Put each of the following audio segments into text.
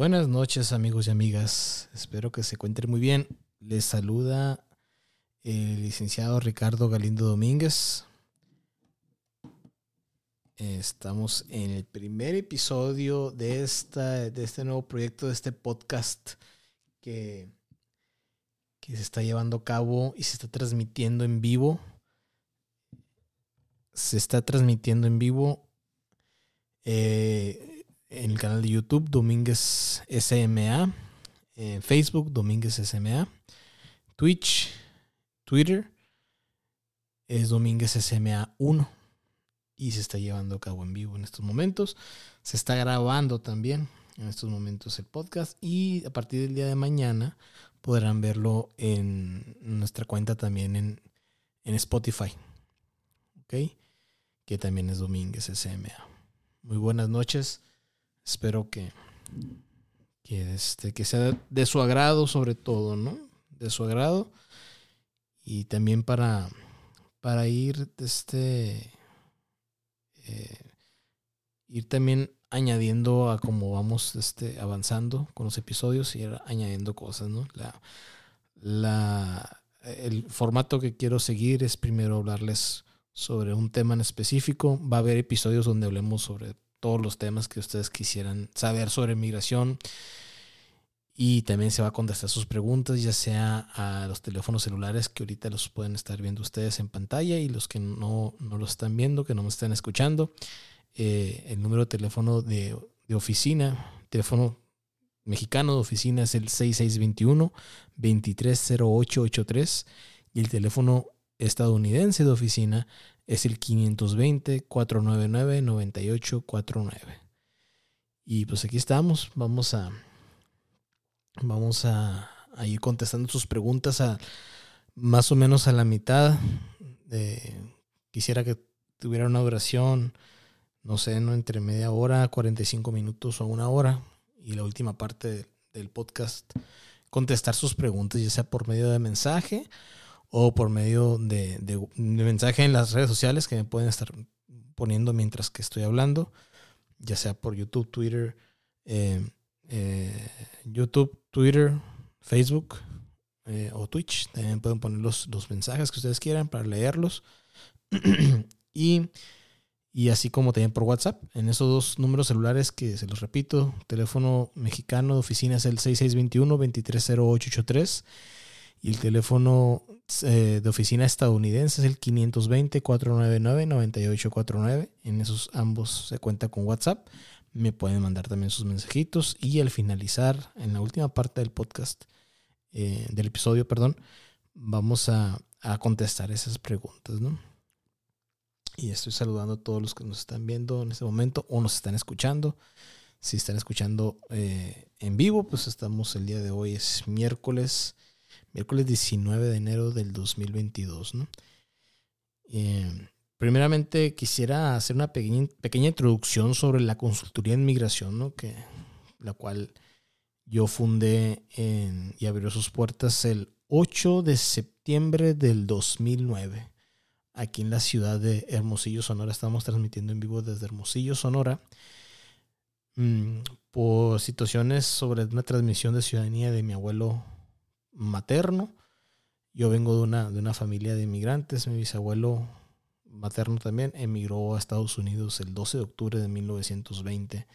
Buenas noches amigos y amigas, espero que se encuentren muy bien. Les saluda el licenciado Ricardo Galindo Domínguez. Estamos en el primer episodio de, esta, de este nuevo proyecto, de este podcast que, que se está llevando a cabo y se está transmitiendo en vivo. Se está transmitiendo en vivo eh, en el canal de YouTube Domínguez SMA, en Facebook Domínguez SMA, Twitch, Twitter es Domínguez SMA 1 y se está llevando a cabo en vivo en estos momentos. Se está grabando también en estos momentos el podcast y a partir del día de mañana podrán verlo en nuestra cuenta también en, Spotify. ¿Ok? Que también es Domínguez SMA. Muy buenas noches. Espero que, que, este, que sea de su agrado sobre todo, ¿no? De su agrado. Y también para, para ir este, eh, ir también añadiendo a cómo vamos este, avanzando con los episodios y ir añadiendo cosas, ¿no? La, la, el formato que quiero seguir es primero hablarles sobre un tema en específico. Va a haber episodios donde hablemos sobre todos los temas que ustedes quisieran saber sobre migración. Y también se va a contestar sus preguntas, ya sea a los teléfonos celulares que ahorita los pueden estar viendo ustedes en pantalla y los que no, no los están viendo, que no me están escuchando. Eh, el número de teléfono de, de, oficina, teléfono mexicano de oficina es el 6621-230883 y el teléfono estadounidense de oficina es el 520-499-9849. Y pues aquí estamos, vamos a Vamos a, ir contestando sus preguntas a más o menos a la mitad. quisiera que tuviera una duración, no sé, no entre media hora, 45 minutos o una hora. Y la última parte del podcast, contestar sus preguntas, ya sea por medio de mensaje o por medio de, mensaje en las redes sociales que me pueden estar poniendo mientras que estoy hablando, ya sea por YouTube, Twitter, eh, eh, YouTube, Twitter, Facebook eh, o Twitch. También pueden poner los, mensajes que ustedes quieran para leerlos. y, y así como también por WhatsApp. En esos dos números celulares que se los repito, teléfono mexicano de oficina es el 6621-230883 y el teléfono eh, de oficina estadounidense es el 520-499-9849. En esos ambos se cuenta con WhatsApp me pueden mandar también sus mensajitos y al finalizar, en la última parte del podcast, eh, del episodio, perdón, vamos a, contestar esas preguntas, ¿no? Y estoy saludando a todos los que nos están viendo en este momento o nos están escuchando. Si están escuchando eh, en vivo, pues estamos el día de hoy, es miércoles, miércoles 19 de enero del 2022, ¿no? Eh, Primeramente quisiera hacer una pequeña, introducción sobre la consultoría en migración, ¿no? que, la cual yo fundé y abrió sus puertas el 8 de septiembre del 2009, aquí en la ciudad de Hermosillo, Sonora. Estamos transmitiendo en vivo desde Hermosillo, Sonora, mm, por situaciones sobre una transmisión de ciudadanía de mi abuelo materno. Yo vengo de una, de una familia de inmigrantes, mi bisabuelo materno también, emigró a Estados Unidos el 12 de octubre de 1920.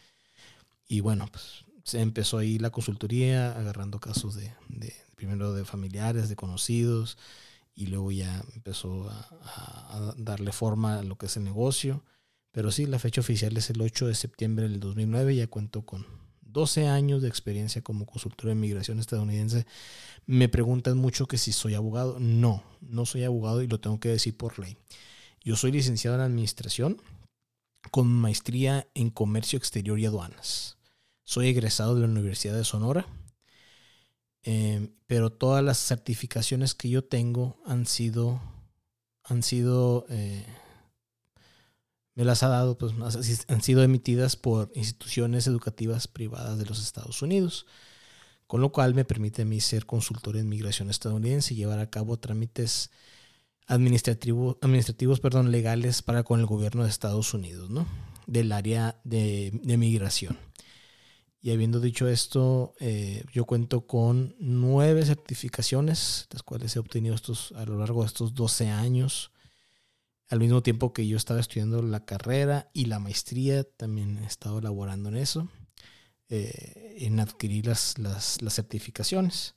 Y bueno, pues se empezó ahí la consultoría, agarrando casos de, primero de familiares, de conocidos, y luego ya empezó a, darle forma a lo que es el negocio. Pero sí, la fecha oficial es el 8 de septiembre del 2009, ya cuento con 12 años de experiencia como consultor de migración estadounidense. Me preguntan mucho que si soy abogado. No, no soy abogado y lo tengo que decir por ley. Yo soy licenciado en Administración con maestría en Comercio Exterior y Aduanas. Soy egresado de la Universidad de Sonora, em, pero todas las certificaciones que yo tengo han sido, han sido, eh, me las ha dado, pues han sido emitidas por instituciones educativas privadas de los Estados Unidos, con lo cual me permite a mí ser consultor en migración estadounidense y llevar a cabo trámites administrativo, administrativos perdón, legales para con el gobierno de Estados Unidos, ¿no? Del área de, migración. Y habiendo dicho esto, eh, yo cuento con nueve certificaciones, las cuales he obtenido estos, a lo largo de estos 12 años. Al mismo tiempo que yo estaba estudiando la carrera y la maestría, también he estado elaborando en eso, eh, en adquirir las, las, las, certificaciones.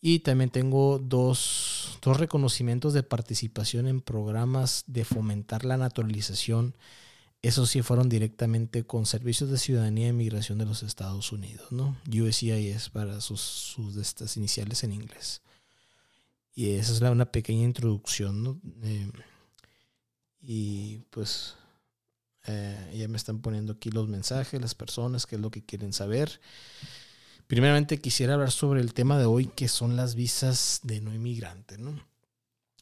Y también tengo dos, dos reconocimientos de participación en programas de fomentar la naturalización esos sí fueron directamente con Servicios de Ciudadanía e Inmigración de los Estados Unidos, ¿no? USCIS para sus, sus estas iniciales en inglés. Y esa es una pequeña introducción, ¿no? Eh, y pues eh, ya me están poniendo aquí los mensajes, las personas, qué es lo que quieren saber. Primeramente quisiera hablar sobre el tema de hoy, que son las visas de no inmigrante, ¿no?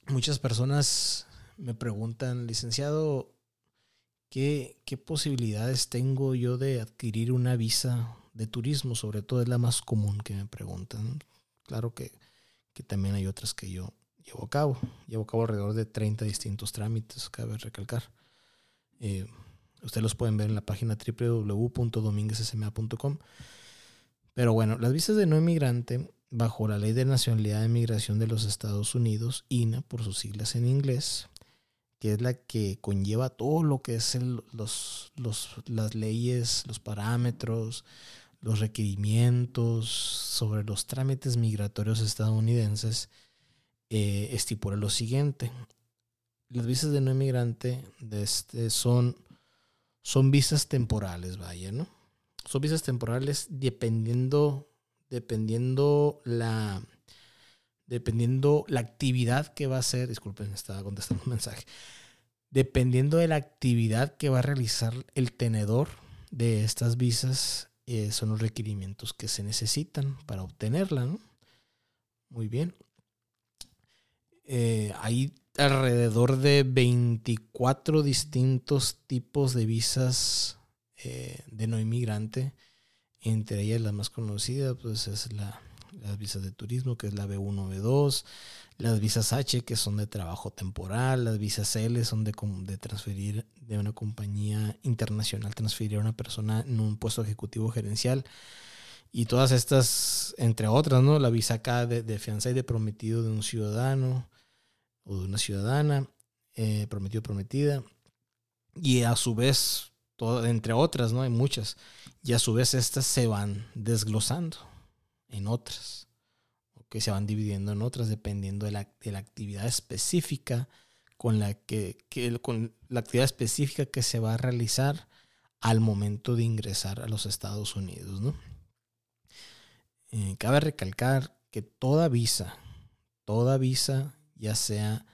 Muchas personas me preguntan, licenciado, ¿Qué, posibilidades tengo yo de adquirir una visa de turismo? Sobre todo es la más común que me preguntan. Claro que, también hay otras que yo llevo a cabo. Llevo a cabo alrededor de 30 distintos trámites, cabe recalcar. Eh, ustedes los pueden ver en la página www.dominguezsma.com. Pero bueno, las visas de no inmigrante, bajo la Ley de Nacionalidad e Inmigración de los Estados Unidos, INA por sus siglas en inglés, que es la que conlleva todo lo que es los, las leyes, los parámetros, los requerimientos sobre los trámites migratorios estadounidenses, eh, estipula lo siguiente. Las visas de no inmigrante este son, son visas temporales, vaya, ¿no? Son visas temporales dependiendo, dependiendo la, dependiendo la actividad que va a hacer, disculpen, estaba contestando un mensaje, dependiendo de la actividad que va a realizar el tenedor de estas visas, eh, son los requerimientos que se necesitan para obtenerla. ¿no? Muy bien. Eh, hay alrededor de 24 distintos tipos de visas eh, de no inmigrante. Entre ellas la más conocida pues es la, las visas de turismo, que es la B1, B2, las visas H, que son de trabajo temporal, las visas L son de, de transferir de una compañía internacional, transferir a una persona en un puesto ejecutivo gerencial. Y todas estas, entre otras, ¿no? La visa K de, de fianza y de prometido de un ciudadano o de una ciudadana, eh, prometido prometida. Y a su vez, todo, entre otras, ¿no? Hay muchas. Y a su vez estas se van desglosando en otras, que se van dividiendo en otras dependiendo de la, de la actividad específica con la que, con la actividad específica que se va a realizar al momento de ingresar a los Estados Unidos. ¿no? Eh, cabe recalcar que toda visa, toda visa, ya sea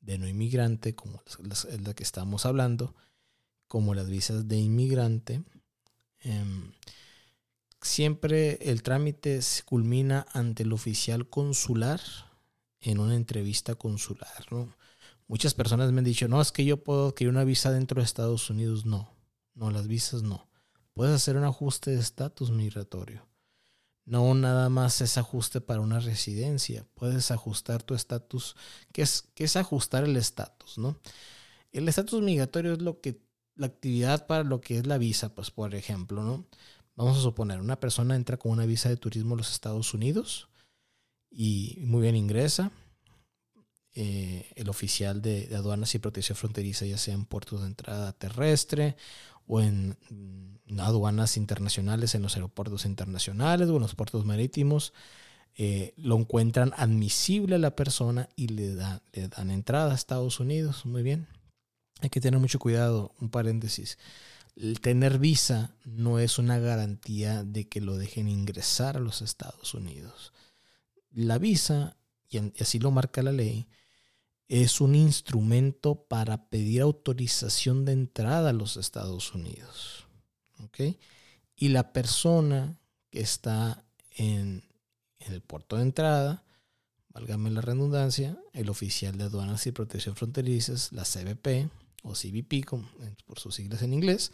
de no inmigrante, como la, la que estamos hablando, como las visas de inmigrante, eh, siempre el trámite se culmina ante el oficial consular en una entrevista consular. ¿no? Muchas personas me han dicho, no, es que yo puedo adquirir una visa dentro de Estados Unidos. No, no, las visas no. Puedes hacer un ajuste de estatus migratorio. No nada más es ajuste para una residencia. Puedes ajustar tu estatus. ¿Qué es, es ajustar el estatus? ¿no? El estatus migratorio es lo que, la actividad para lo que es la visa, pues por ejemplo, ¿no? Vamos a suponer, una persona entra con una visa de turismo a los Estados Unidos y muy bien ingresa. Eh, el oficial de, aduanas y protección fronteriza, ya sea en puertos de entrada terrestre o en mm, aduanas internacionales, en los aeropuertos internacionales o en los puertos marítimos, eh, lo encuentran admisible a la persona y le, le dan entrada a Estados Unidos. Muy bien. Hay que tener mucho cuidado. Un paréntesis el tener visa no es una garantía de que lo dejen ingresar a los Estados Unidos. La visa, y así lo marca la ley, es un instrumento para pedir autorización de entrada a los Estados Unidos. Y la persona que está en, en el puerto de entrada, válgame la redundancia, el oficial de aduanas y protección fronterizas, la CBP, o CBP, por sus siglas en inglés,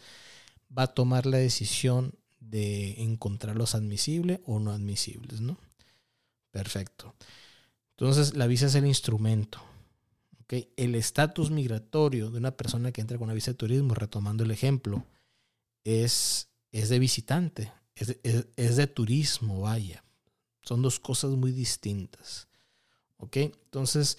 va a tomar la decisión de encontrarlos admisibles o no admisibles, ¿no? Perfecto. Entonces, la visa es el instrumento. ¿Okay? El estatus migratorio de una persona que entra con una visa de turismo, retomando el ejemplo, es, es de visitante. es, de turismo, vaya. Son dos cosas muy distintas. ¿Ok? Entonces,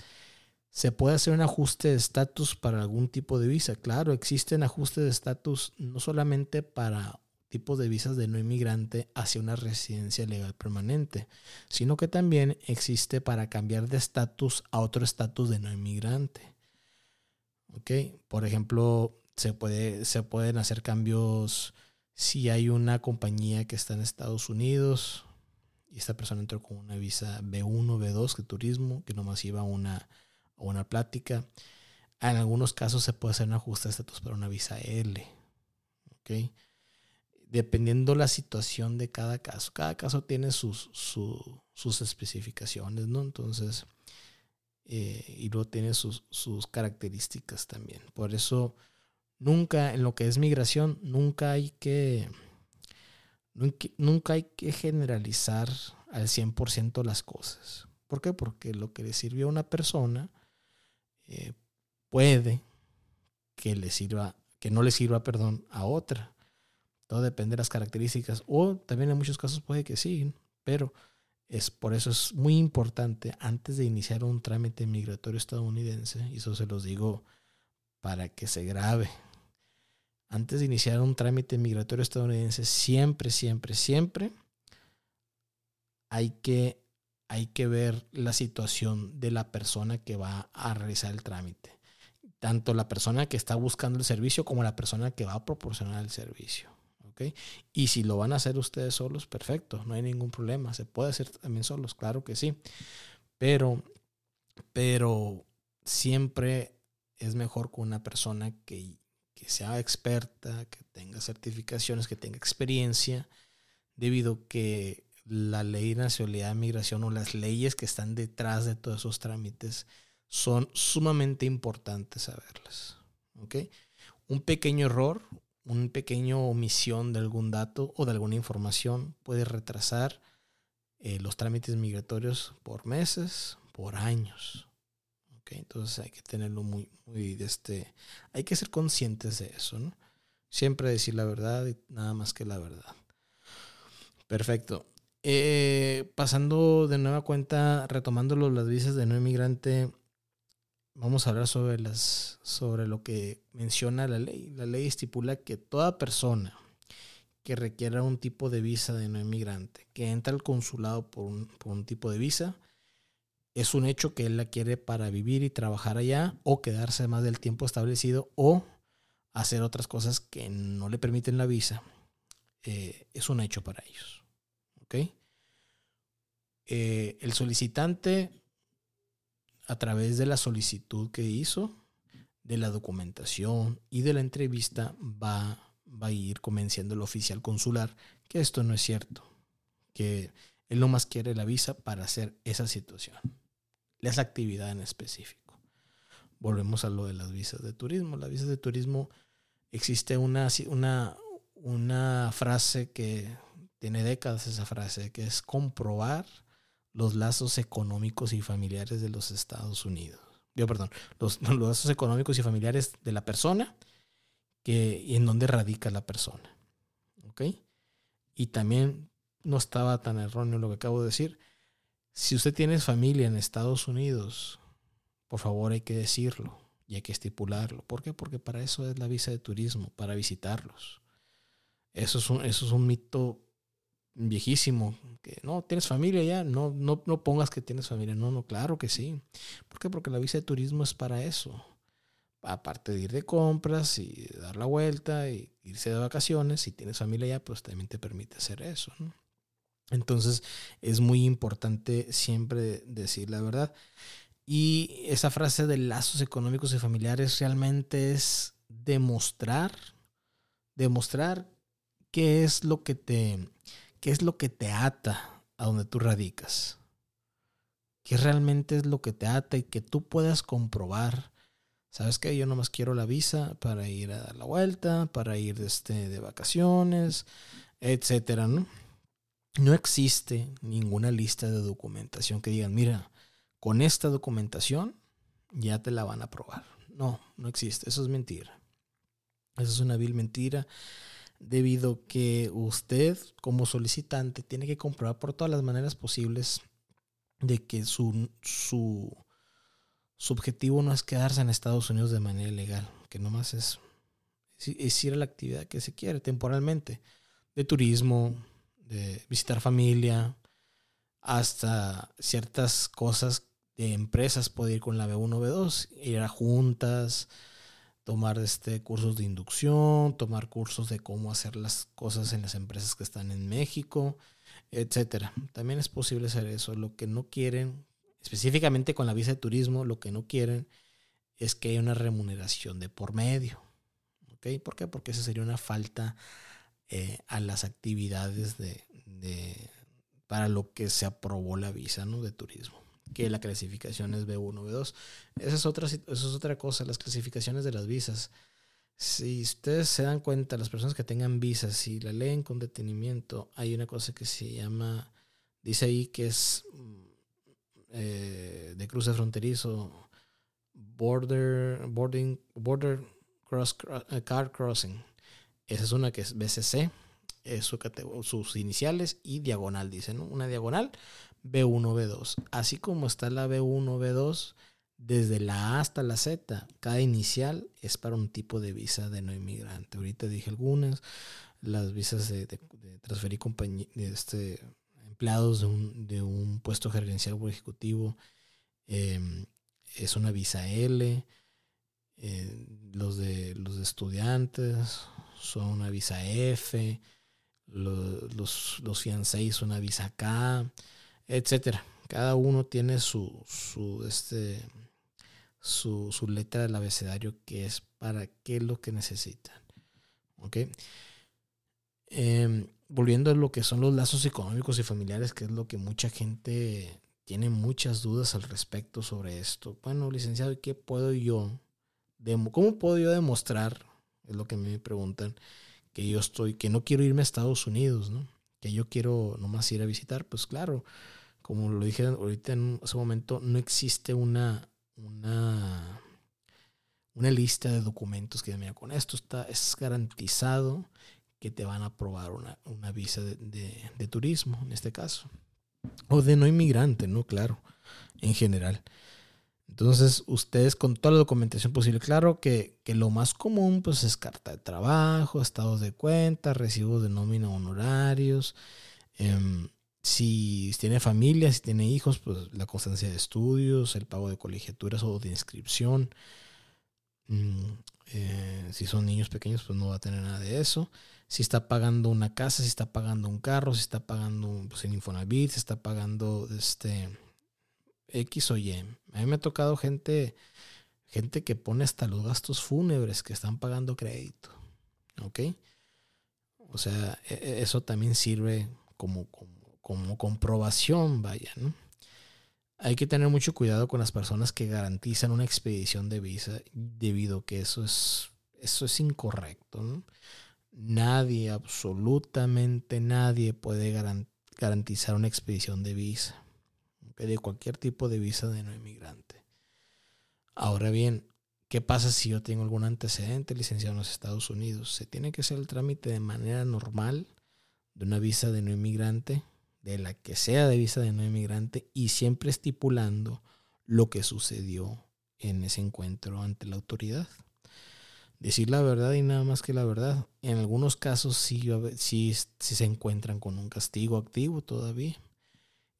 ¿se puede hacer un ajuste de estatus para algún tipo de visa? Claro, existen ajustes de estatus no solamente para tipos de visas de no inmigrante hacia una residencia legal permanente, sino que también existe para cambiar de estatus a otro estatus de no inmigrante. ¿Ok? Por ejemplo, se, puede, se pueden hacer cambios si hay una compañía que está en Estados Unidos y esta persona entró con una visa B1, B2 de turismo, que nomás iba a una, una plática. En algunos casos se puede hacer un ajuste de estatus para una visa L. ¿ok? Dependiendo la situación de cada caso. Cada caso tiene sus, sus especificaciones, ¿no? Entonces, eh, y luego tiene sus, sus características también. Por eso Nunca, en lo que es migración, nunca hay que, nunca hay que generalizar al 100% las cosas. ¿Por qué? Porque lo que le sirvió a una persona eh, puede que le sirva, que no le sirva, perdón, a otra. Todo depende de las características. O también en muchos casos puede que sí, pero es por eso es muy importante antes de iniciar un trámite migratorio estadounidense, y eso se los digo para que se grabe antes de iniciar un trámite migratorio estadounidense, siempre, siempre, siempre hay que, hay que ver la situación de la persona que va a realizar el trámite. Tanto la persona que está buscando el servicio como la persona que va a proporcionar el servicio. Y si lo van a hacer ustedes solos, perfecto, no hay ningún problema. Se puede hacer también solos, claro que sí. Pero, pero siempre es mejor con una persona que que sea experta, que tenga certificaciones, que tenga experiencia, debido que la ley de nacionalidad de migración o las leyes que están detrás de todos esos trámites son sumamente importantes saberlas. ¿okay? Un pequeño error, una pequeña omisión de algún dato o de alguna información puede retrasar eh, los trámites migratorios por meses, por años. Entonces hay que tenerlo muy, muy, este, hay que ser conscientes de eso, ¿no? Siempre decir la verdad y nada más que la verdad. Perfecto. Eh, pasando de nueva cuenta, retomando las visas de no inmigrante, vamos a hablar sobre las, sobre lo que menciona la ley. La ley estipula que toda persona que requiera un tipo de visa de no inmigrante, que entra al consulado por un, por un tipo de visa, es un hecho que él la quiere para vivir y trabajar allá o quedarse más del tiempo establecido o hacer otras cosas que no le permiten la visa. Eh, es un hecho para ellos. ¿Ok? Eh, el solicitante, a través de la solicitud que hizo, de la documentación y de la entrevista, va, va a ir convenciendo al oficial consular que esto no es cierto, que él no más quiere la visa para hacer esa situación esa actividad en específico. Volvemos a lo de las visas de turismo. Las visas de turismo existe una, una, una frase que tiene décadas esa frase, que es comprobar los lazos económicos y familiares de los Estados Unidos. Yo, perdón, los, lazos económicos y familiares de la persona que, y en dónde radica la persona. ¿Ok? Y también no estaba tan erróneo lo que acabo de decir. Si usted tiene familia en Estados Unidos, por favor hay que decirlo y hay que estipularlo. ¿Por qué? Porque para eso es la visa de turismo, para visitarlos. Eso es un, eso es un mito viejísimo. Que no, tienes familia ya, no, no, no pongas que tienes familia. No, no, claro que sí. ¿Por qué? Porque la visa de turismo es para eso. Aparte de ir de compras y dar la vuelta y irse de vacaciones, si tienes familia ya, pues también te permite hacer eso. Entonces es muy importante siempre decir la verdad. Y esa frase de lazos económicos y familiares realmente es demostrar, demostrar qué es lo que te, qué es lo que te ata a donde tú radicas. Qué realmente es lo que te ata y que tú puedas comprobar. ¿Sabes qué? Yo nomás quiero la visa para ir a dar la vuelta, para ir de, este, de vacaciones, etcétera, ¿no? no existe ninguna lista de documentación que digan, mira, con esta documentación ya te la van a aprobar. No, no existe. Eso es mentira. Eso es una vil mentira. Debido que usted como solicitante tiene que comprobar por todas las maneras posibles de que su, su, su objetivo no es quedarse en Estados Unidos de manera ilegal, que nomás es, es ir a la actividad que se quiere temporalmente, de turismo, de visitar familia, hasta ciertas cosas de empresas, puede ir con la B1, B2, ir a juntas, tomar este, cursos de inducción, tomar cursos de cómo hacer las cosas en las empresas que están en México, etcétera. También es posible hacer eso. Lo que no quieren, específicamente con la visa de turismo, lo que no quieren es que haya una remuneración de por medio. ¿Ok? ¿Por qué? Porque esa sería una falta eh, a las actividades de, de, para lo que se aprobó la visa ¿no? de turismo que la clasificación es B1, B2. Esa es otra, otra cosa, las clasificaciones de las visas. Si ustedes se dan cuenta, las personas que tengan visas, si la leen con detenimiento, hay una cosa que se llama, dice ahí que es mm, eh, de cruce fronterizo, border, boarding, border cross, eh, car crossing. Esa es una que es BCC, es su sus iniciales y diagonal, dicen. Una diagonal B1, B2. Así como está la B1, B2, desde la A hasta la Z, cada inicial es para un tipo de visa de no inmigrante. Ahorita dije algunas, las visas de, transferir este, empleados de un, de un puesto gerencial o ejecutivo em, es una visa L. Eh, los, de, los estudiantes son una visa F. Los, los, los fiancéis son una visa K etcétera. Cada uno tiene su, su, este, su, su letra del abecedario que es para qué es lo que necesitan. ¿Ok? Em, volviendo a lo que son los lazos económicos y familiares, que es lo que mucha gente tiene muchas dudas al respecto sobre esto. Bueno, licenciado, ¿qué puedo yo? ¿Cómo puedo yo demostrar? Es lo que me preguntan, que yo estoy, que no quiero irme a Estados Unidos, ¿no? Que yo quiero nomás ir a visitar. Pues claro, como lo dije ahorita en ese momento, no existe una, una, una lista de documentos que mira, con esto está, es garantizado que te van a aprobar una, una visa de, de, turismo, en este caso. O de no inmigrante, ¿no? Claro, en general. Entonces, ustedes con toda la documentación posible, claro que, que, lo más común pues es carta de trabajo, estados de cuenta, recibos de nómina honorarios, eh, si tiene familia, si tiene hijos, pues la constancia de estudios, el pago de colegiaturas o de inscripción. Mm, eh, si son niños pequeños, pues no va a tener nada de eso. Si está pagando una casa, si está pagando un carro, si está pagando pues, Infonavit, si está pagando este X o Y. A mí me ha tocado gente, gente que pone hasta los gastos fúnebres que están pagando crédito. ¿Ok? O sea, e, e, eso también sirve como como comprobación, vaya, ¿no? Hay que tener mucho cuidado con las personas que garantizan una expedición de visa debido a que eso es, eso es incorrecto. Nadie, absolutamente nadie puede garantizar una expedición de visa, de cualquier tipo de visa de no inmigrante. Ahora bien, ¿qué pasa si yo tengo algún antecedente licenciado en los Estados Unidos? Se tiene que hacer el trámite de manera normal de una visa de no inmigrante de la que sea de visa de no inmigrante y siempre estipulando lo que sucedió en ese encuentro ante la autoridad. Decir la verdad y nada más que la verdad. En algunos casos sí, sí, sí se encuentran con un castigo activo todavía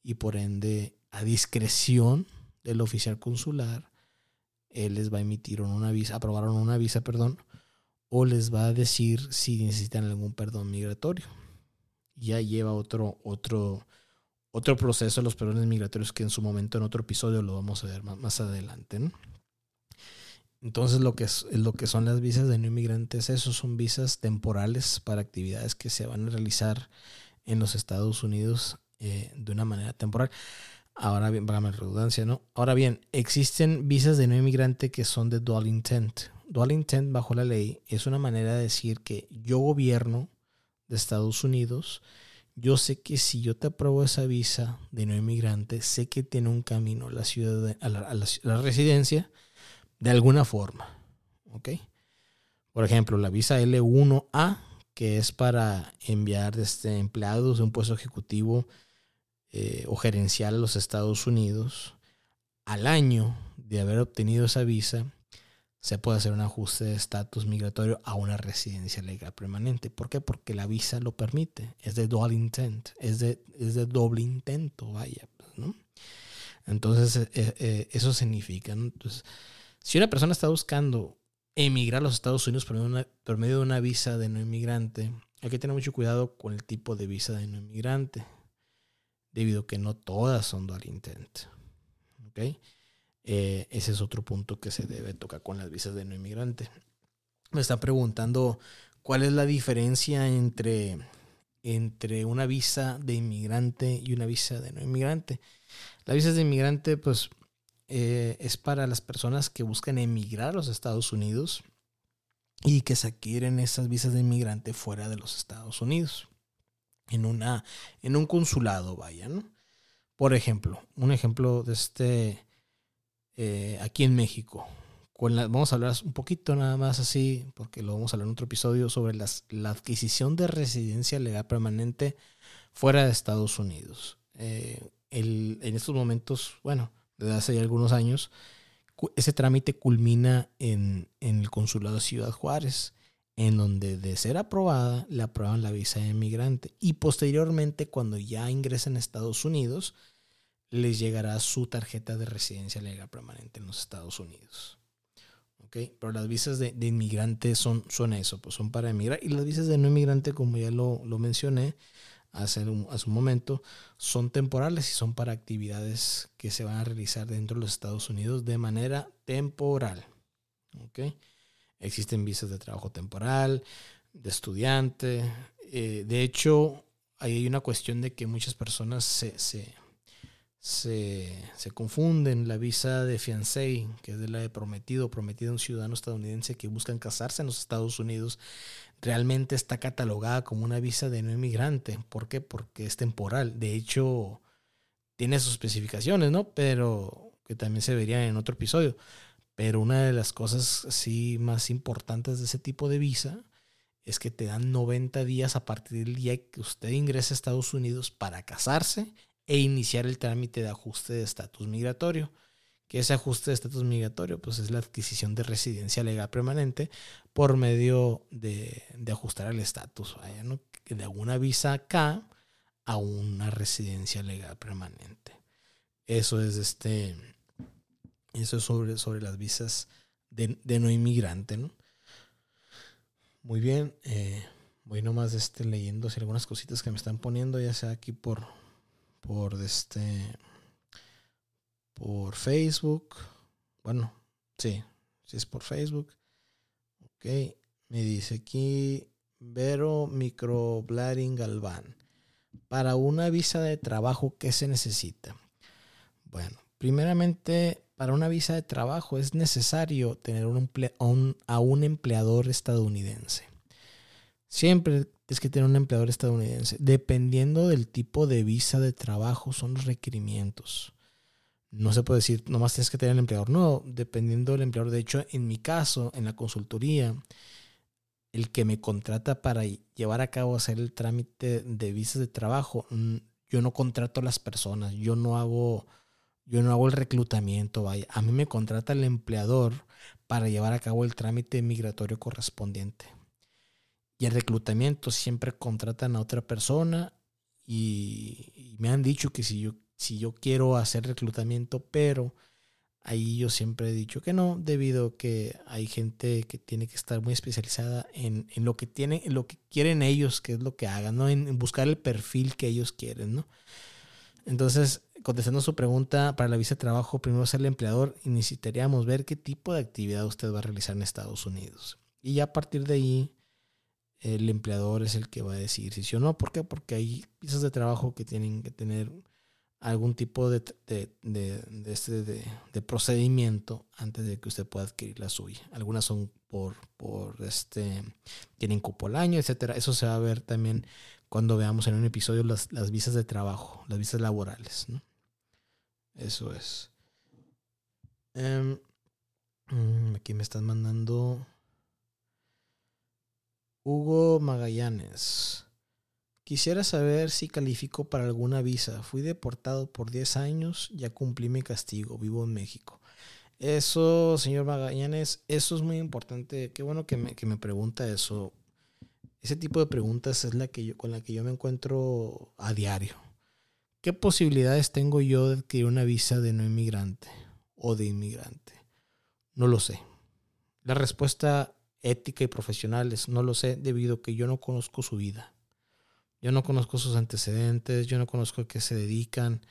y por ende a discreción del oficial consular, él les va a emitir una visa, aprobaron una visa, perdón, o les va a decir si necesitan algún perdón migratorio ya lleva otro, otro, otro proceso de los perdones migratorios que en su momento en otro episodio lo vamos a ver más, adelante. Entonces lo que, es, lo que son las visas de no inmigrantes, esos son visas temporales para actividades que se van a realizar en los Estados Unidos eh, de una manera temporal. Ahora bien, la redundancia, ¿no? Ahora bien, existen visas de no inmigrante que son de dual intent. Dual intent bajo la ley es una manera de decir que yo gobierno de Estados Unidos, yo sé que si yo te apruebo esa visa de no inmigrante, sé que tiene un camino a la, ciudad, a la, residencia de alguna forma. ¿Ok? Por ejemplo, la visa L1A, que es para enviar este, empleados de un puesto ejecutivo eh, o gerencial a los Estados Unidos, al año de haber obtenido esa visa, se puede hacer un ajuste de estatus migratorio a una residencia legal permanente. ¿Por qué? Porque la visa lo permite. Es de dual intent, es de, es de doble intento, vaya, ¿no? Entonces, eh, eh, eso significa, Entonces, si una persona está buscando emigrar a los Estados Unidos por, por medio de una visa de no inmigrante, hay que tener mucho cuidado con el tipo de visa de no inmigrante, debido a que no todas son dual intent. ¿Ok? Eh, ese es otro punto que se debe tocar con las visas de no inmigrante. Me está preguntando cuál es la diferencia entre, entre una visa de inmigrante y una visa de no inmigrante. La visa de inmigrante, pues, eh, es para las personas que buscan emigrar a los Estados Unidos y que se adquieren esas visas de inmigrante fuera de los Estados Unidos. En, una, en un consulado, vaya, ¿no? Por ejemplo, un ejemplo de este eh, aquí en México. Con vamos a hablar un poquito nada más así, porque lo vamos a hablar en otro episodio, sobre la adquisición de residencia legal permanente fuera de Estados Unidos. Eh, en estos momentos, bueno, desde hace ya algunos años, ese trámite culmina en, en, el Consulado de Ciudad Juárez, en donde de ser aprobada, le aprueban la visa de inmigrante. Y posteriormente, cuando ya ingresa en Estados Unidos, les llegará su tarjeta de residencia legal permanente en los Estados Unidos. Pero las visas de, de inmigrante son, son eso, pues son para emigrar. Y las visas de no inmigrante, como ya lo, lo mencioné hace un, hace un momento, son temporales y son para actividades que se van a realizar dentro de los Estados Unidos de manera temporal. Existen visas de trabajo temporal, de estudiante. Eh, de hecho, hay una cuestión de que muchas personas se se, se, confunden la visa de fiancé, que es de la de prometido, prometida a un ciudadano estadounidense que buscan casarse en los Estados Unidos, realmente está catalogada como una visa de no inmigrante. ¿Por qué? Porque es temporal. De hecho, tiene sus especificaciones, ¿no? Pero que también se verían en otro episodio. Pero una de las cosas sí más importantes de ese tipo de visa es que te dan 90 días a partir del día que usted ingrese a Estados Unidos para casarse e iniciar el trámite de ajuste de estatus migratorio. Que ese ajuste de estatus migratorio pues es la adquisición de residencia legal permanente por medio de, ajustar el estatus, de una visa acá a una residencia legal permanente. Eso es este, eso es sobre, sobre las visas de, no inmigrante, ¿no? Muy bien, eh, voy nomás este, leyendo algunas cositas que me están poniendo, ya sea aquí por, por este por Facebook. Bueno, sí, sí es por Facebook. Ok, me dice aquí Vero Microblading Galván. Para una visa de trabajo, ¿qué se necesita? Bueno, primeramente, para una visa de trabajo es necesario tener un a un empleador estadounidense. Siempre es que tener un empleador estadounidense. Dependiendo del tipo de visa de trabajo, son los requerimientos. No se puede decir, nomás tienes que tener el empleador. No, dependiendo del empleador. De hecho, en mi caso, en la consultoría, el que me contrata para llevar a cabo hacer el trámite de visas de trabajo, mm, yo no contrato a las personas, yo no hago, yo no hago el reclutamiento, vaya. A mí me contrata el empleador para llevar a cabo el trámite migratorio correspondiente. Y el reclutamiento siempre contratan a otra persona y, me han dicho que si yo, si yo quiero hacer reclutamiento, pero ahí yo siempre he dicho que no, debido a que hay gente que tiene que estar muy especializada en, lo que tienen, en lo que quieren ellos, que es lo que hagan, ¿no? En, buscar el perfil que ellos quieren, ¿no? Entonces, contestando su pregunta, para la visa de trabajo, primero ser el empleador y necesitaríamos ver qué tipo de actividad usted va a realizar en Estados Unidos. Y ya a partir de ahí, el empleador es el que va a decir si sí o no. ¿Por qué? Porque hay piezas de trabajo que tienen que tener algún tipo de, este, de, procedimiento antes de que usted pueda adquirir la suya. Algunas son por, por este, tienen cupo al año, etcétera. Eso se va a ver también cuando veamos en un episodio las, las visas de trabajo, las visas laborales. ¿no? Eso es. Em, mm, aquí me están mandando Hugo Magallanes. Quisiera saber si califico para alguna visa. Fui deportado por 10 años, ya cumplí mi castigo, vivo en México. Eso, señor Magallanes, eso es muy importante. Qué bueno que me, que me pregunta eso. Ese tipo de preguntas es la que yo, con la que yo me encuentro a diario. ¿Qué posibilidades tengo yo de adquirir una visa de no inmigrante o de inmigrante? No lo sé. La respuesta ética y profesional es no lo sé debido a que yo no conozco su vida. Yo no conozco sus antecedentes, yo no conozco a qué se dedican,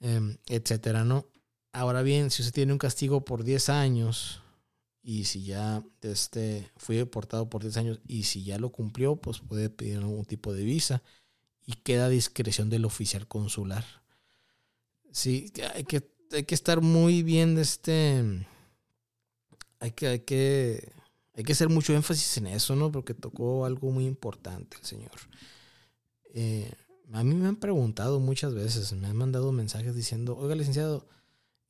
em, etcétera, ¿no? Ahora bien, si usted tiene un castigo por 10 años y si ya este, fue deportado por 10 años y si ya lo cumplió, pues puede pedir algún tipo de visa y queda a discreción del oficial consular. Sí, hay que, hay que estar muy bien de este... Hay que, hay que, hay que hacer mucho énfasis en eso, ¿no? Porque tocó algo muy importante el señor. Eh, a mí me han preguntado muchas veces, me han mandado mensajes diciendo, oiga, licenciado,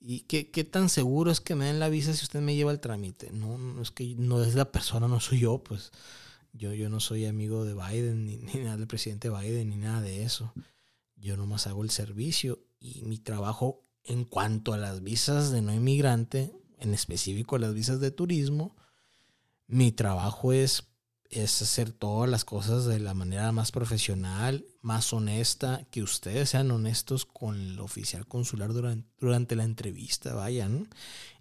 ¿y qué, tan seguro es que me den la visa si usted me lleva el trámite? No, no es que no es la persona, no soy yo, pues yo, yo no soy amigo de Biden, ni, ni nada del presidente Biden, ni nada de eso. Yo nomás hago el servicio y mi trabajo en cuanto a las visas de no inmigrante, en específico las visas de turismo, mi trabajo es es hacer todas las cosas de la manera más profesional, más honesta, que ustedes sean honestos con el oficial consular durante, la entrevista, vayan,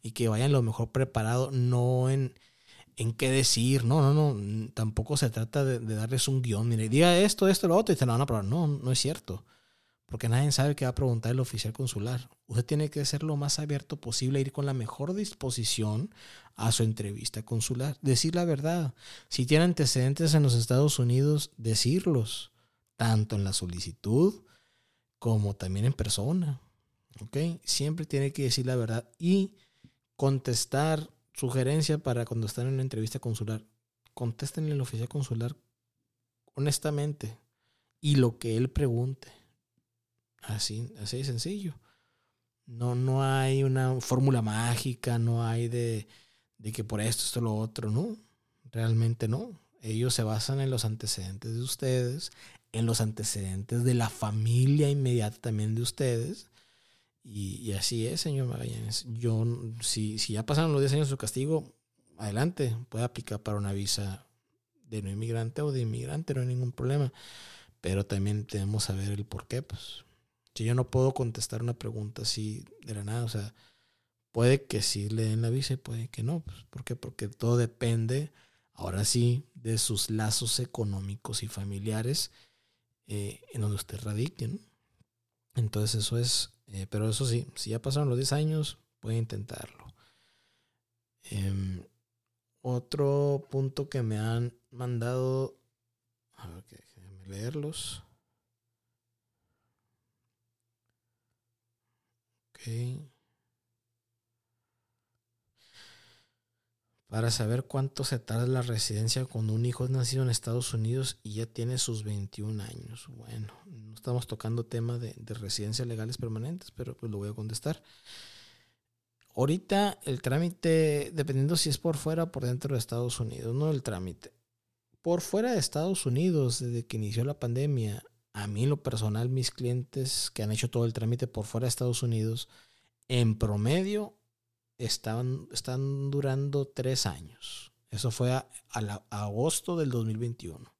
y que vayan lo mejor preparado, no en, en qué decir, no, no, no, tampoco se trata de, de darles un guion, mire, diga esto, esto, lo otro, y te lo van a probar, no, no es cierto porque nadie sabe qué va a preguntar el oficial consular. Usted tiene que ser lo más abierto posible, ir con la mejor disposición a su entrevista consular, decir la verdad. Si tiene antecedentes en los Estados Unidos, decirlos, tanto en la solicitud como también en persona. ¿Ok? Siempre tiene que decir la verdad y contestar sugerencia para cuando están en una entrevista consular. Contesten al oficial consular honestamente y lo que él pregunte. Así, así de sencillo. No, no hay una fórmula mágica, no hay de, de que por esto, esto, lo otro, no. Realmente no. Ellos se basan en los antecedentes de ustedes, en los antecedentes de la familia inmediata también de ustedes. Y, así es, señor Magallanes. Yo, si, si ya pasaron los 10 años de su castigo, adelante, puede aplicar para una visa de no inmigrante o de inmigrante, no hay ningún problema. Pero también tenemos que saber el por qué, pues. Si yo no puedo contestar una pregunta así de la nada, o sea, puede que sí le den la visa puede que no. Pues, ¿Por qué? Porque todo depende, ahora sí, de sus lazos económicos y familiares eh, en donde usted radique. Entonces eso es, eh, pero eso sí, si ya pasaron los 10 años, puede intentarlo. Em, otro punto que me han mandado, a ver, déjenme leerlos. Para saber cuánto se tarda la residencia cuando un hijo es nacido en Estados Unidos y ya tiene sus 21 años. Bueno, no estamos tocando tema de, de residencias legales permanentes, pero pues lo voy a contestar. Ahorita el trámite, dependiendo si es por fuera o por dentro de Estados Unidos, no el trámite. Por fuera de Estados Unidos, desde que inició la pandemia, a mí lo personal, mis clientes que han hecho todo el trámite por fuera de Estados Unidos, en promedio están durando tres años. Eso fue a, agosto del 2021.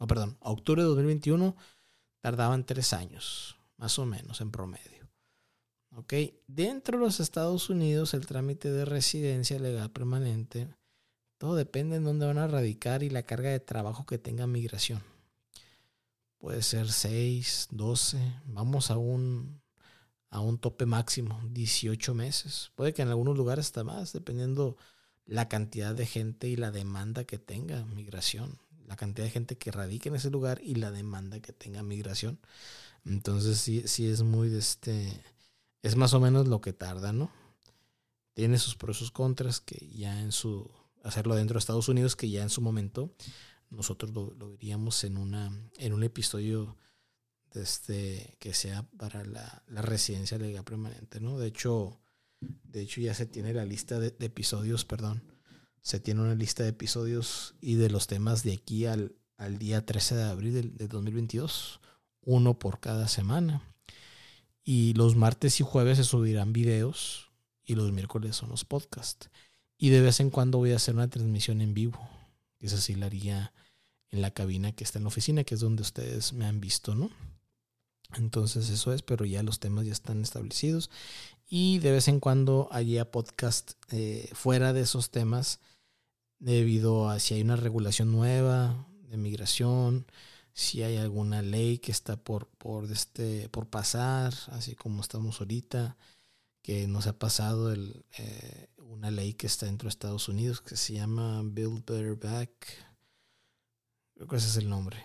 No, perdón, a octubre de 2021 tardaban tres años, más o menos, en promedio. ¿Ok? Dentro de los Estados Unidos, el trámite de residencia legal permanente, todo depende en dónde van a radicar y la carga de trabajo que tenga migración. Puede ser 6, 12. Vamos a un, a un tope máximo, 18 meses. Puede que en algunos lugares hasta más, dependiendo la cantidad de gente y la demanda que tenga migración. La cantidad de gente que radique en ese lugar y la demanda que tenga migración. Entonces sí, sí es muy este. Es más o menos lo que tarda, ¿no? Tiene sus pros y sus contras que ya en su. hacerlo dentro de Estados Unidos, que ya en su momento nosotros lo, veríamos en, una, en un episodio este, que sea para la, residencia legal permanente, ¿no? De hecho, de hecho ya se tiene la lista de, episodios, perdón, se tiene una lista de episodios y de los temas de aquí al, al día 13 de abril del, de 2022, uno por cada semana. Y los martes y jueves se subirán videos y los miércoles son los podcasts. Y de vez en cuando voy a hacer una transmisión en vivo. Esa sí la haría en la cabina que está en la oficina, que es donde ustedes me han visto, ¿no? Entonces eso es, pero ya los temas ya están establecidos. Y de vez en cuando haya podcast eh, fuera de esos temas, debido a si hay una regulación nueva de migración, si hay alguna ley que está por, por, este, por pasar, así como estamos ahorita, que nos ha pasado el, eh, una ley que está dentro de Estados Unidos que se llama Build Better Back. Creo que ese es el nombre.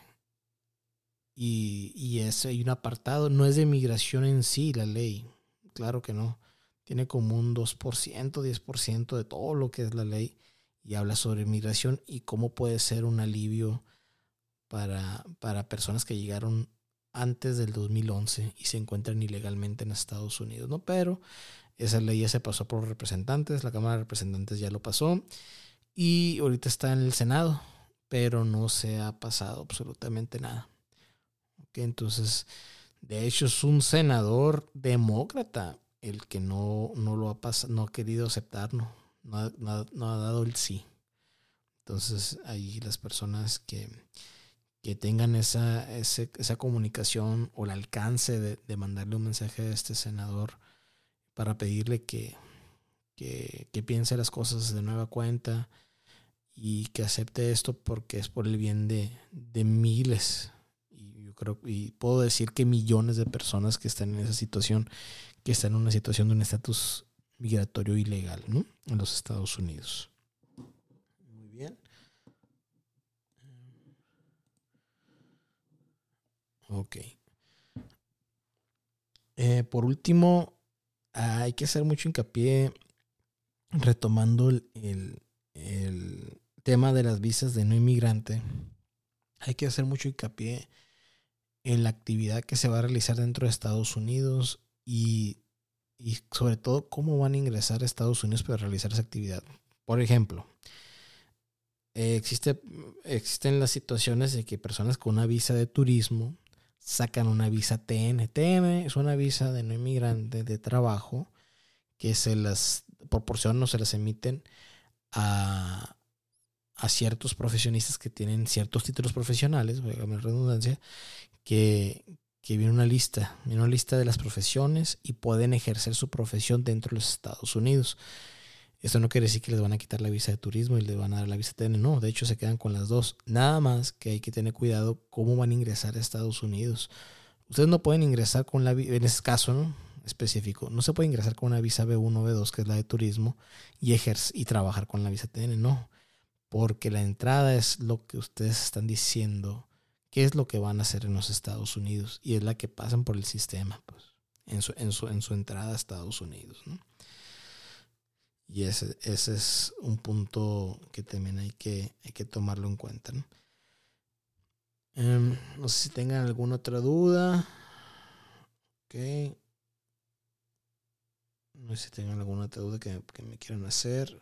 Y, y ese, hay un apartado, no es de migración en sí la ley, claro que no. Tiene como un 2%, 10% de todo lo que es la ley y habla sobre migración y cómo puede ser un alivio para, para personas que llegaron antes del 2011 y se encuentran ilegalmente en Estados Unidos, ¿no? Pero esa ley ya se pasó por los representantes, la Cámara de Representantes ya lo pasó y ahorita está en el Senado, pero no se ha pasado absolutamente nada. Entonces, de hecho es un senador demócrata el que no, no lo ha pasado, no ha querido aceptarlo, no ha, dado el sí. Entonces, ahí las personas que, que tengan esa, esa comunicación o el alcance de, de mandarle un mensaje a este senador, para pedirle que, que, piense las cosas de nueva cuenta y que acepte esto porque es por el bien de, miles. Y yo creo y puedo decir que millones de personas que están en esa situación que están en una situación de un estatus migratorio ilegal ¿no? en los Estados Unidos. Muy bien. Ok. Eh, por último hay que hacer mucho hincapié retomando el, tema de las visas de no inmigrante. Hay que hacer mucho hincapié en la actividad que se va a realizar dentro de Estados Unidos y, sobre todo cómo van a ingresar a Estados Unidos para realizar esa actividad. Por ejemplo, existe, existen las situaciones de que personas con una visa de turismo sacan una visa TN. TN es una visa de no inmigrante de trabajo que se las proporcionan o se las emiten a, a ciertos profesionistas que tienen ciertos títulos profesionales, a redundancia, que, que viene una lista, viene una lista de las profesiones y pueden ejercer su profesión dentro de los Estados Unidos. Esto no quiere decir que les van a quitar la visa de turismo y les van a dar la visa TN. No, de hecho se quedan con las dos. Nada más que hay que tener cuidado cómo van a ingresar a Estados Unidos. Ustedes no pueden ingresar con la en ese caso específico, no se puede ingresar con una visa B1 o B2, que es la de turismo, y ejercer y trabajar con la visa TN. No, porque la entrada es lo que ustedes están diciendo, qué es lo que van a hacer en los Estados Unidos, y es la que pasan por el sistema, pues, en su, en su, en su entrada a Estados Unidos. Y ese, ese es un punto que también hay que, hay que tomarlo en cuenta. ¿no? Em, no sé si tengan alguna otra duda. Ok. No sé si tengan alguna otra duda que, que me quieran hacer.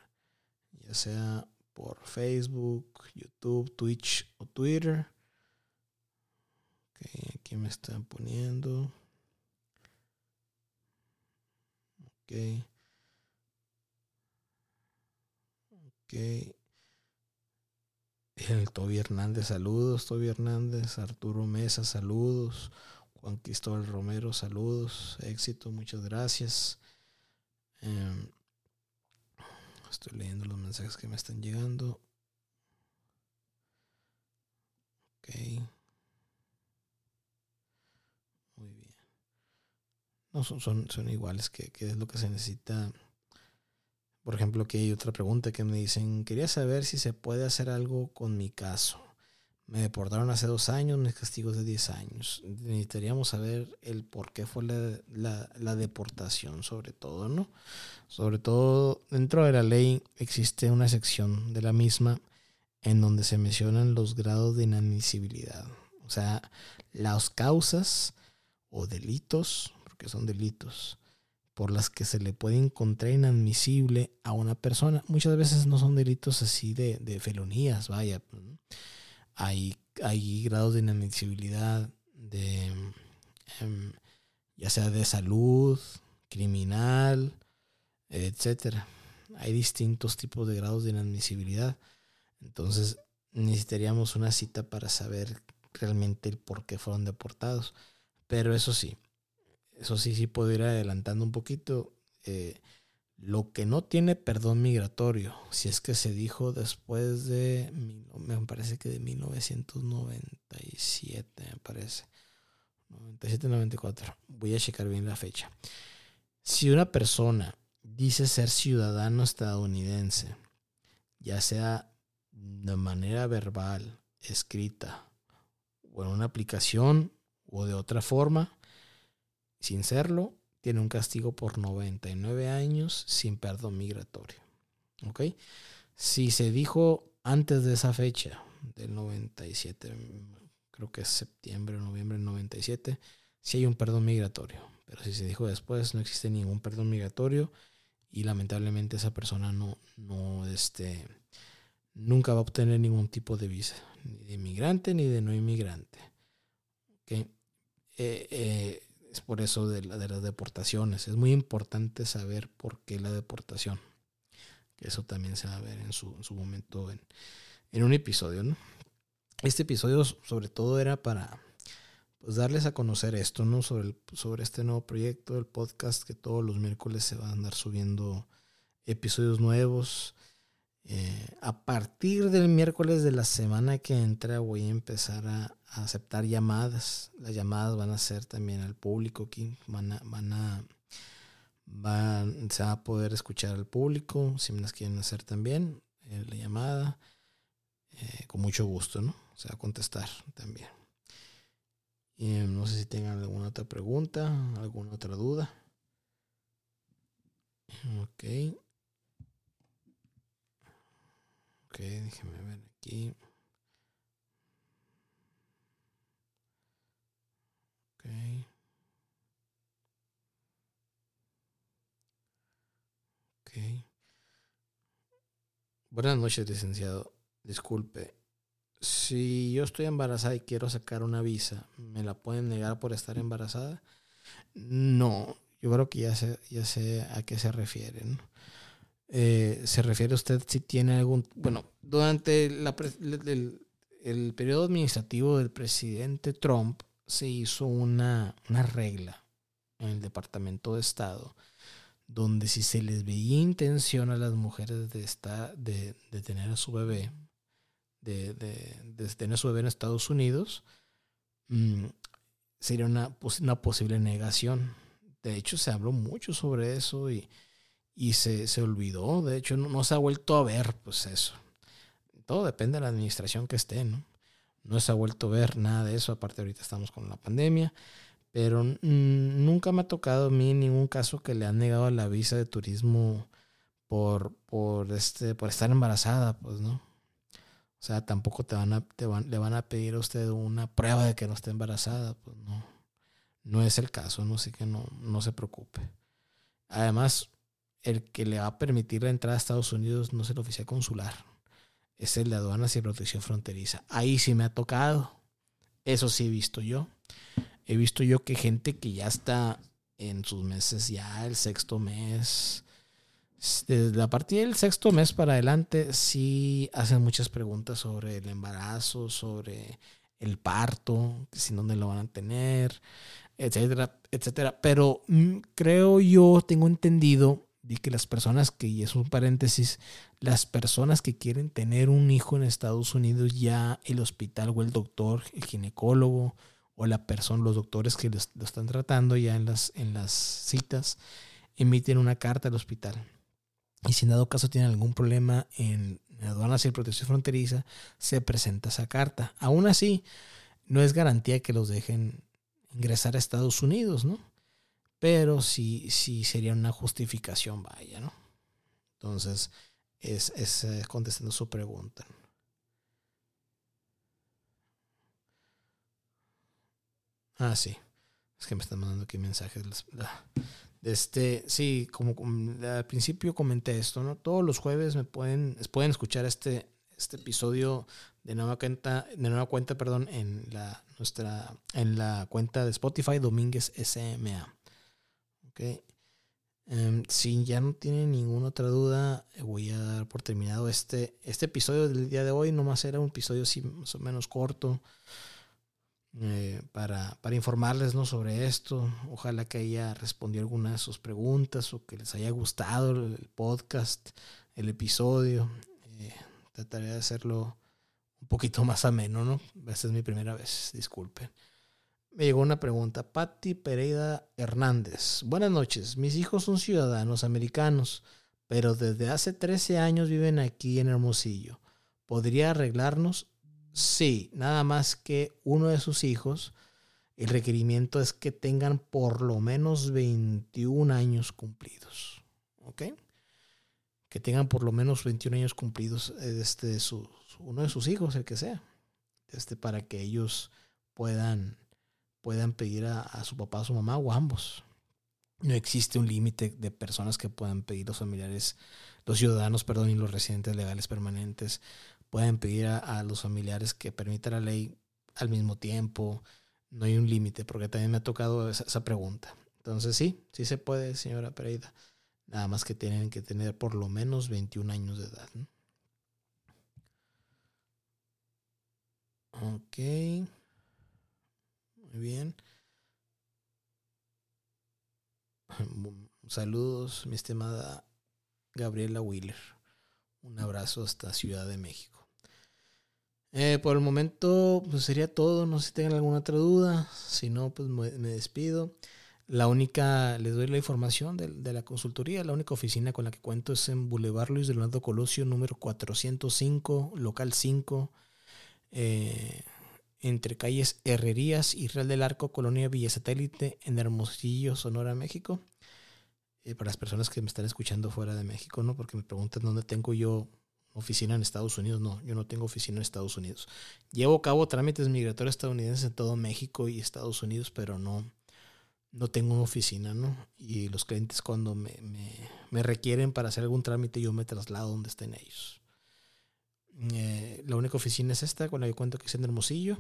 Ya sea por Facebook, YouTube, Twitch o Twitter. Ok, aquí me están poniendo. Ok. Ok. El Toby Hernández, saludos. Toby Hernández, Arturo Mesa, saludos. Juan Cristóbal Romero, saludos. Éxito, muchas gracias. Em, estoy leyendo los mensajes que me están llegando. Ok. Muy bien. No, son, son, son iguales, que, que es lo que se necesita por ejemplo, aquí hay otra pregunta que me dicen, quería saber si se puede hacer algo con mi caso. Me deportaron hace dos años, mis castigos de 10 años. Necesitaríamos saber el por qué fue la, la, deportación, sobre todo, ¿no? Sobre todo, dentro de la ley existe una sección de la misma en donde se mencionan los grados de inadmisibilidad. O sea, las causas o delitos, porque son delitos, por las que se le puede encontrar inadmisible a una persona. Muchas veces no son delitos así de, de felonías, vaya. Hay, hay grados de inadmisibilidad de em, ya sea de salud, criminal, etcétera. Hay distintos tipos de grados de inadmisibilidad. Entonces necesitaríamos una cita para saber realmente el por qué fueron deportados. Pero eso sí, eso sí, sí puedo ir adelantando un poquito. Eh, lo que no tiene perdón migratorio, si es que se dijo después de, me parece que de 1997, me parece. 97-94. Voy a checar bien la fecha. Si una persona dice ser ciudadano estadounidense, ya sea de manera verbal, escrita, o en una aplicación, o de otra forma, sin serlo, tiene un castigo por 99 años sin perdón migratorio. ¿Ok? Si se dijo antes de esa fecha, del 97, creo que es septiembre o noviembre del 97, si hay un perdón migratorio. Pero si se dijo después, no existe ningún perdón migratorio y lamentablemente esa persona no, no, este, nunca va a obtener ningún tipo de visa, ni de inmigrante ni de no inmigrante. ¿Okay? Eh, eh, es por eso de, de, las deportaciones. Es muy importante saber por qué la deportación. Eso también se va a ver en su, en su momento en, en, un episodio. ¿no? Este episodio sobre todo era para pues, darles a conocer esto, ¿no? Sobre, sobre este nuevo proyecto, el podcast, que todos los miércoles se van a andar subiendo episodios nuevos. Eh, a partir del miércoles de la semana que entra voy a empezar a, aceptar llamadas. Las llamadas van a ser también al público aquí. Van a, van a, van, se va a poder escuchar al público si me las quieren hacer también. Eh, la llamada. Eh, con mucho gusto, ¿no? Se va a contestar también. Y no sé si tengan alguna otra pregunta, alguna otra duda. Ok. Ok, déjeme ver aquí. Ok. Ok. Buenas noches, licenciado. Disculpe. Si yo estoy embarazada y quiero sacar una visa, ¿me la pueden negar por estar embarazada? No, yo creo que ya sé, ya sé a qué se refieren. Eh, se refiere usted si tiene algún... Bueno, durante el, el, periodo administrativo del presidente Trump se hizo una, una regla en el Departamento de Estado donde si se les veía intención a las mujeres de, estar, de, de tener a su bebé, de, de, tener su bebé en Estados Unidos, mmm, sería una, una posible negación. De hecho, se habló mucho sobre eso y y se, se olvidó. De hecho, no, se ha vuelto a ver, pues eso. Todo depende de la administración que esté, ¿no? No se ha vuelto a ver nada de eso, aparte ahorita estamos con la pandemia, pero nunca me ha tocado a mí ningún caso que le han negado la visa de turismo por, por, este, por estar embarazada, pues, ¿no? O sea, tampoco te van a, te van, le van a pedir a usted una prueba de que no esté embarazada, pues no. No es el caso, no sé que no, no se preocupe. Además, el que le va a permitir la entrada a Estados Unidos no es el oficial consular, es el de aduanas y protección fronteriza. Ahí sí me ha tocado. Eso sí he visto yo. He visto yo que gente que ya está en sus meses, ya el sexto mes, desde a partir del sexto mes para adelante, sí hacen muchas preguntas sobre el embarazo, sobre el parto, si dónde lo van a tener, etcétera, etcétera. Pero mm, creo yo, tengo entendido de que las personas que, y es un paréntesis, las personas que quieren tener un hijo en Estados Unidos, ya el hospital o el doctor, el ginecólogo o la persona, los doctores que lo están tratando ya en las, en las citas, emiten una carta al hospital. Y si en dado caso tienen algún problema en aduanas y protección fronteriza, se presenta esa carta. Aún así, no es garantía que los dejen ingresar a Estados Unidos, ¿no? Pero sí, sí sería una justificación, vaya, ¿no? Entonces, es, es, es contestando su pregunta. Ah, sí. Es que me están mandando aquí mensajes Este, sí, como, al principio comenté esto, ¿no? Todos los jueves me pueden, pueden escuchar este, este episodio de nueva cuenta, de nueva cuenta, perdón, en la nuestra, en la cuenta de Spotify, Domínguez SMA. Ok. Em, si ya no tienen ninguna otra duda, voy a dar por terminado este, este episodio del día de hoy. Nomás era un episodio así más o menos corto. Eh, para, para, informarles ¿no? sobre esto. Ojalá que haya respondido alguna de sus preguntas o que les haya gustado el podcast, el episodio. Eh, trataré de hacerlo un poquito más ameno, ¿no? Esta es mi primera vez, disculpen. Me llegó una pregunta. Patti Pereira Hernández. Buenas noches. Mis hijos son ciudadanos americanos, pero desde hace 13 años viven aquí en Hermosillo. ¿Podría arreglarnos? Sí, nada más que uno de sus hijos, el requerimiento es que tengan por lo menos 21 años cumplidos. ¿Ok? Que tengan por lo menos 21 años cumplidos este, uno de sus hijos, el que sea. Este, para que ellos puedan, puedan pedir a, a su papá, a su mamá o ambos. No existe un límite de personas que puedan pedir los familiares, los ciudadanos, perdón, y los residentes legales permanentes pueden pedir a, los familiares que permita la ley al mismo tiempo. No hay un límite, porque también me ha tocado esa, pregunta. Entonces sí, sí se puede, señora Pereira. Nada más que tienen que tener por lo menos 21 años de edad. Ok. Muy bien. Saludos, mi estimada Gabriela Wheeler. Un abrazo hasta Ciudad de México. Eh, por el momento, pues sería todo. No sé si tengan alguna otra duda. Si no, pues me, despido. La única, les doy la información de, la consultoría. La única oficina con la que cuento es en Boulevard Luis Leonardo Colosio, número 405, local 5, eh, entre calles Herrerías y Real del Arco, Colonia Villa Satélite, en Hermosillo, Sonora, México. Eh, para las personas que me están escuchando fuera de México, ¿no? Porque me preguntan dónde tengo yo oficina en Estados Unidos. No, yo no tengo oficina en Estados Unidos. Llevo a cabo trámites migratorios estadounidenses en todo México y Estados Unidos, pero no, no tengo una oficina, ¿no? Y los clientes cuando me, me, requieren para hacer algún trámite, yo me traslado donde estén ellos. Eh, la única oficina es esta, con la que cuento que es en Hermosillo.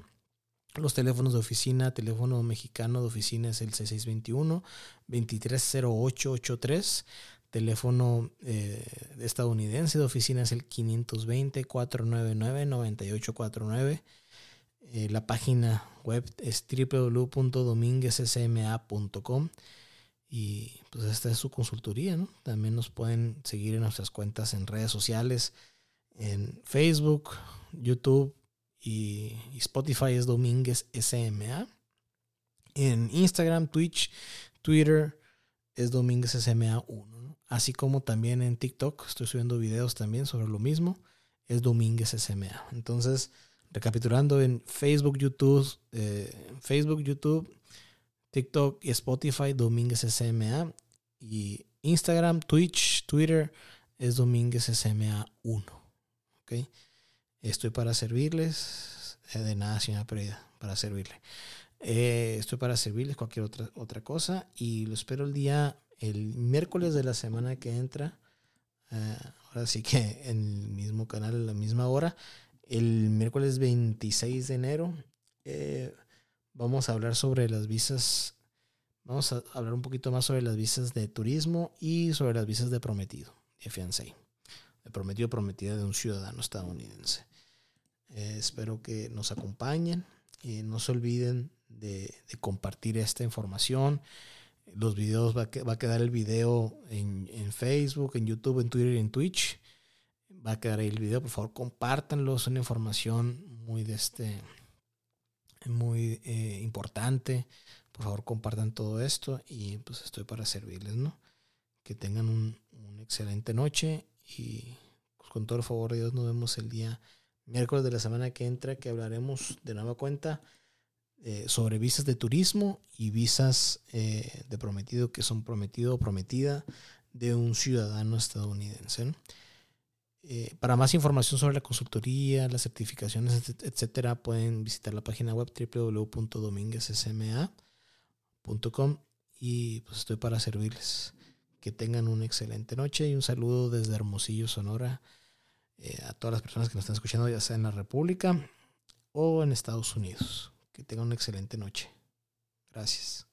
Los teléfonos de oficina, teléfono mexicano de oficina es el 6621-230883. Teléfono eh, estadounidense de oficina es el 520-499-9849. Eh, la página web es www.dominguezsma.com y pues esta es su consultoría. También nos pueden seguir en nuestras cuentas en redes sociales, en Facebook, YouTube y, Spotify es Domínguez SMA. En Instagram, Twitch, Twitter es Domínguez SMA 1 así como también en TikTok estoy subiendo videos también sobre lo mismo, es Domínguez SMA. Entonces, recapitulando en Facebook, YouTube, eh, Facebook, YouTube, TikTok y Spotify, Domínguez SMA. Y Instagram, Twitch, Twitter es Domínguez SMA 1. Estoy para servirles. Eh, de nada, señora Pereda, para servirle. Eh, estoy para servirles cualquier otra, otra cosa y lo espero el día el miércoles de la semana que entra, eh, ahora sí que en el mismo canal, a la misma hora, el miércoles 26 de enero, vamos a hablar sobre las visas, vamos a hablar un poquito más sobre las visas de turismo y sobre las visas de prometido, de fiancé, prometido prometida de un ciudadano estadounidense. Eh, espero que nos acompañen y no se olviden de compartir esta información. Los videos, va a, va a quedar el video en, en, Facebook, en YouTube, en Twitter y en Twitch. Va a quedar ahí el video, por favor, compártanlo. Es una información muy de este muy eh, importante. Por favor, compartan todo esto y pues estoy para servirles, ¿no? Que tengan un, excelente noche y pues, con todo el favor de Dios nos vemos el día miércoles de la semana que entra que hablaremos de nueva cuenta eh, sobre visas de turismo y visas eh, de prometido que son prometido o prometida de un ciudadano estadounidense. Eh, para más información sobre la consultoría, las certificaciones, etcétera, pueden visitar la página web www.dominguezsma.com y pues estoy para servirles. Que tengan una excelente noche y un saludo desde Hermosillo, Sonora, eh, a todas las personas que nos están escuchando, ya sea en la República o en Estados Unidos. Que tengan una excelente noche. Gracias.